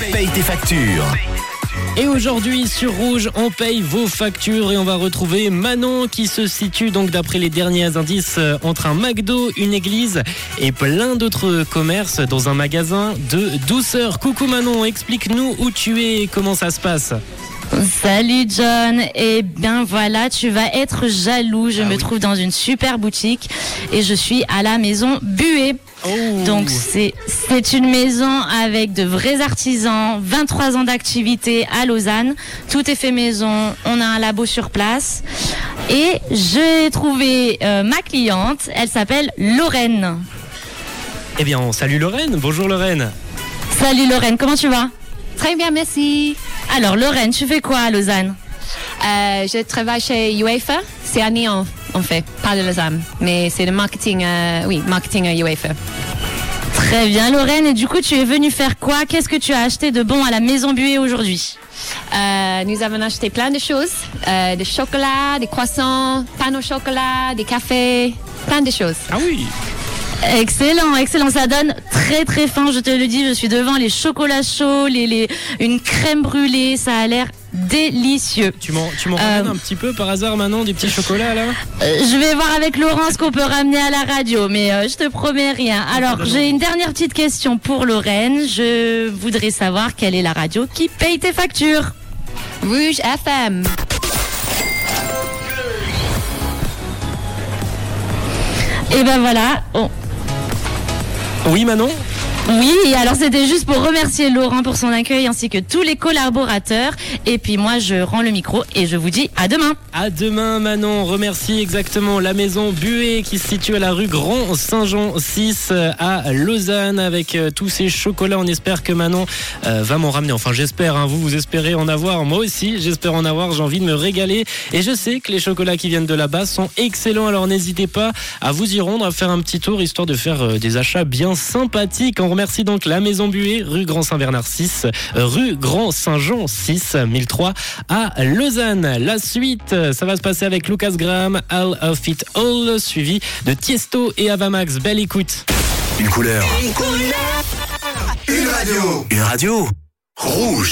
paye tes factures. Et aujourd'hui sur Rouge, on paye vos factures et on va retrouver Manon qui se situe donc d'après les derniers indices euh, entre un McDo, une église et plein d'autres commerces dans un magasin de douceur. Coucou Manon, explique-nous où tu es et comment ça se passe. Salut John, et bien voilà, tu vas être jaloux. Je Ah me oui. trouve dans une super boutique et je suis à la maison Buée. Oh. Donc c'est c'est une maison avec de vrais artisans, 23 ans d'activité à Lausanne. Tout est fait maison, on a un labo sur place. Et j'ai trouvé euh, ma cliente, elle s'appelle Lorraine. Eh bien, on salue Lorraine. Bonjour Lorraine. Salut Lorraine, comment tu vas? Très bien, merci. Alors Lorraine, tu fais quoi à Lausanne? Euh, je travaille chez UEFA. C'est à Nyon, en fait, pas de Lausanne. Mais c'est le marketing, euh, oui, marketing à UEFA. Très bien Lorraine, et du coup tu es venue faire quoi? Qu'est-ce que tu as acheté de bon à la maison Buée aujourd'hui? Euh, nous avons acheté plein de choses. Euh, des chocolats, des croissants, pain au chocolat, des cafés, plein de choses. Ah oui. Excellent, excellent. Ça donne très très fin, je te le dis. Je suis devant les chocolats chauds, les, les, une crème brûlée. Ça a l'air délicieux. Tu m'en, tu m'en ramènes Euh. un petit peu par hasard Manon des petits chocolats là? Euh, je vais voir avec Laurent ce qu'on peut ramener à la radio, mais euh, je te promets rien. Alors, j'ai une dernière petite question pour Lorraine. Je voudrais savoir quelle est la radio qui paye tes factures. Rouge FM. Et ben voilà. On- Oui Manon. Oui, alors c'était juste pour remercier Laurent pour son accueil ainsi que tous les collaborateurs. Et puis moi, je rends le micro et je vous dis à demain. À demain Manon, remercie exactement la maison Buée qui se situe à la rue Grand Saint-Jean 6 euh, à Lausanne avec euh, tous ces chocolats. On espère que Manon euh, va m'en ramener. Enfin j'espère, hein. vous vous espérez en avoir. Moi aussi j'espère en avoir, j'ai envie de me régaler. Et je sais que les chocolats qui viennent de là-bas sont excellents. Alors n'hésitez pas à vous y rendre, à faire un petit tour histoire de faire des achats bien sympathiques. Remercie donc la maison Buée, rue Grand Saint-Bernard 6, euh, rue Grand Saint-Jean 6, 1003 à Lausanne. La suite, euh, ça va se passer avec Lucas Graham, All of It All, suivi de Tiesto et Avamax. Belle écoute. Une couleur. Une radio. Une radio. Rouge.